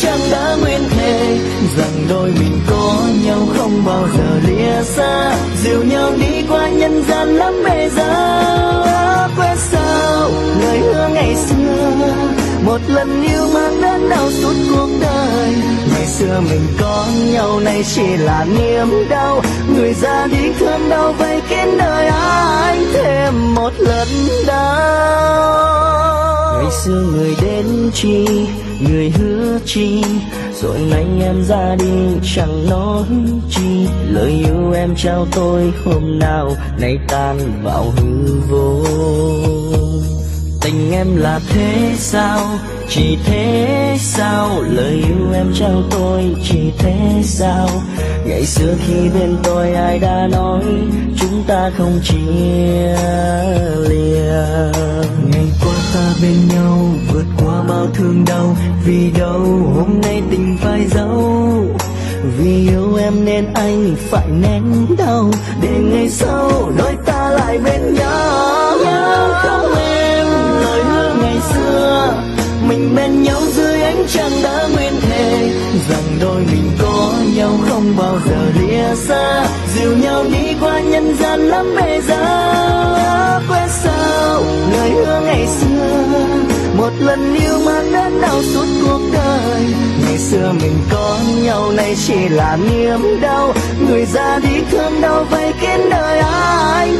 chẳng đã nguyên thề rằng đôi mình có nhau không bao giờ lìa xa. Dìu nhau đi qua nhân gian lắm bề giá. Quên sao lời hứa ngày xưa, một lần yêu mang đến đau suốt cuộc đời. Ngày xưa mình có nhau nay chỉ là niềm đau. Người ra đi thương đau vây kín đời anh thêm một lần đau xưa người đến chi, người hứa chi. Rồi nay em ra đi, chẳng nói chi. Lời yêu em trao tôi hôm nào, nay tan vào hư vô. Tình em là thế sao, chỉ thế sao? Lời yêu em trao tôi chỉ thế sao? Ngày xưa khi bên tôi ai đã nói, chúng ta không chia bên nhau, vượt qua bao thương đau. Vì đâu hôm nay tình phải giấu vì yêu em nên anh phải nén đau. Để ngày sau đôi ta lại bên nhau. Nhớ không em, lời hứa ngày xưa. Mình bên nhau dưới ánh trăng giờ lìa xa, dìu nhau đi qua nhân gian lắm bề giá. Quên sao, lời hứa ngày xưa, một lần yêu mang đến đau suốt cuộc đời. Ngày xưa mình có nhau, nay chỉ là niềm đau. Người ra đi thương đau vây kín đời ai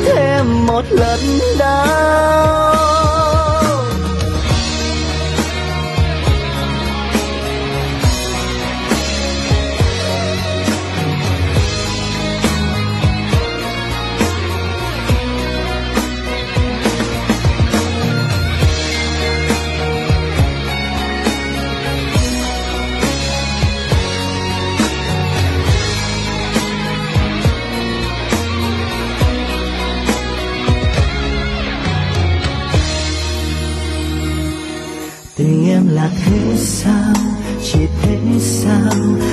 tình em là thế sao? Chỉ thế sao?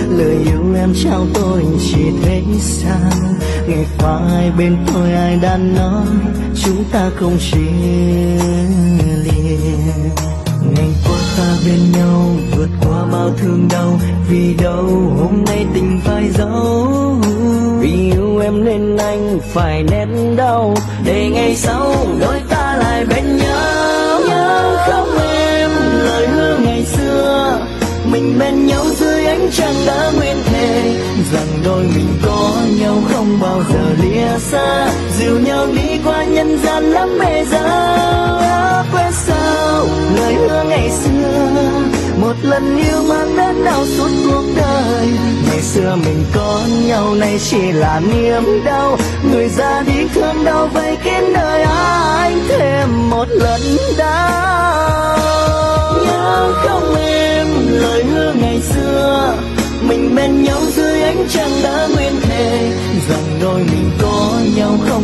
Lời yêu em trao tôi chỉ thế sao? Ngày qua ai bên tôi ai đã nói, chúng ta không chia lìa ngày qua ta bên nhau, vượt qua bao thương đau, vì đâu hôm nay tình phải giấu? Vì yêu em nên anh phải nén đau, để ngày sau đôi ta rằng đôi mình có nhau không bao giờ lìa xa. Dìu nhau đi qua nhân gian lắm bề giá quên sao lời hứa ngày xưa. Một lần yêu mang đến đau suốt cuộc đời. Ngày xưa mình có nhau, nay chỉ là niềm đau. Người ra đi thương đau vây kín đời anh thêm một lần đau.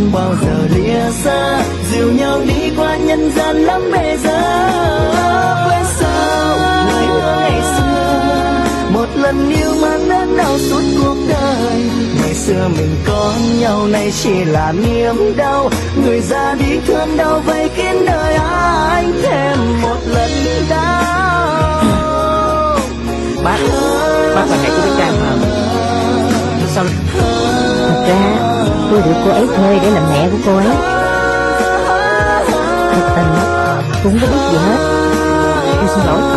Không bao giờ lìa xa, dìu nhau đi qua nhân gian lắm bề giờ. Quên sao ngày ngày xưa, một lần yêu mang nén đau suốt cuộc đời. Ngày xưa mình có nhau, nay chỉ là niềm đau. Người ra đi thương đau vây kín đời, anh thêm một lần đau. Bác bác là mẹ của bé Thật ra tôi được cô ấy thuê để làm mẹ của cô ấy. Thật tình, cũng không có biết gì hết. Tôi xin lỗi.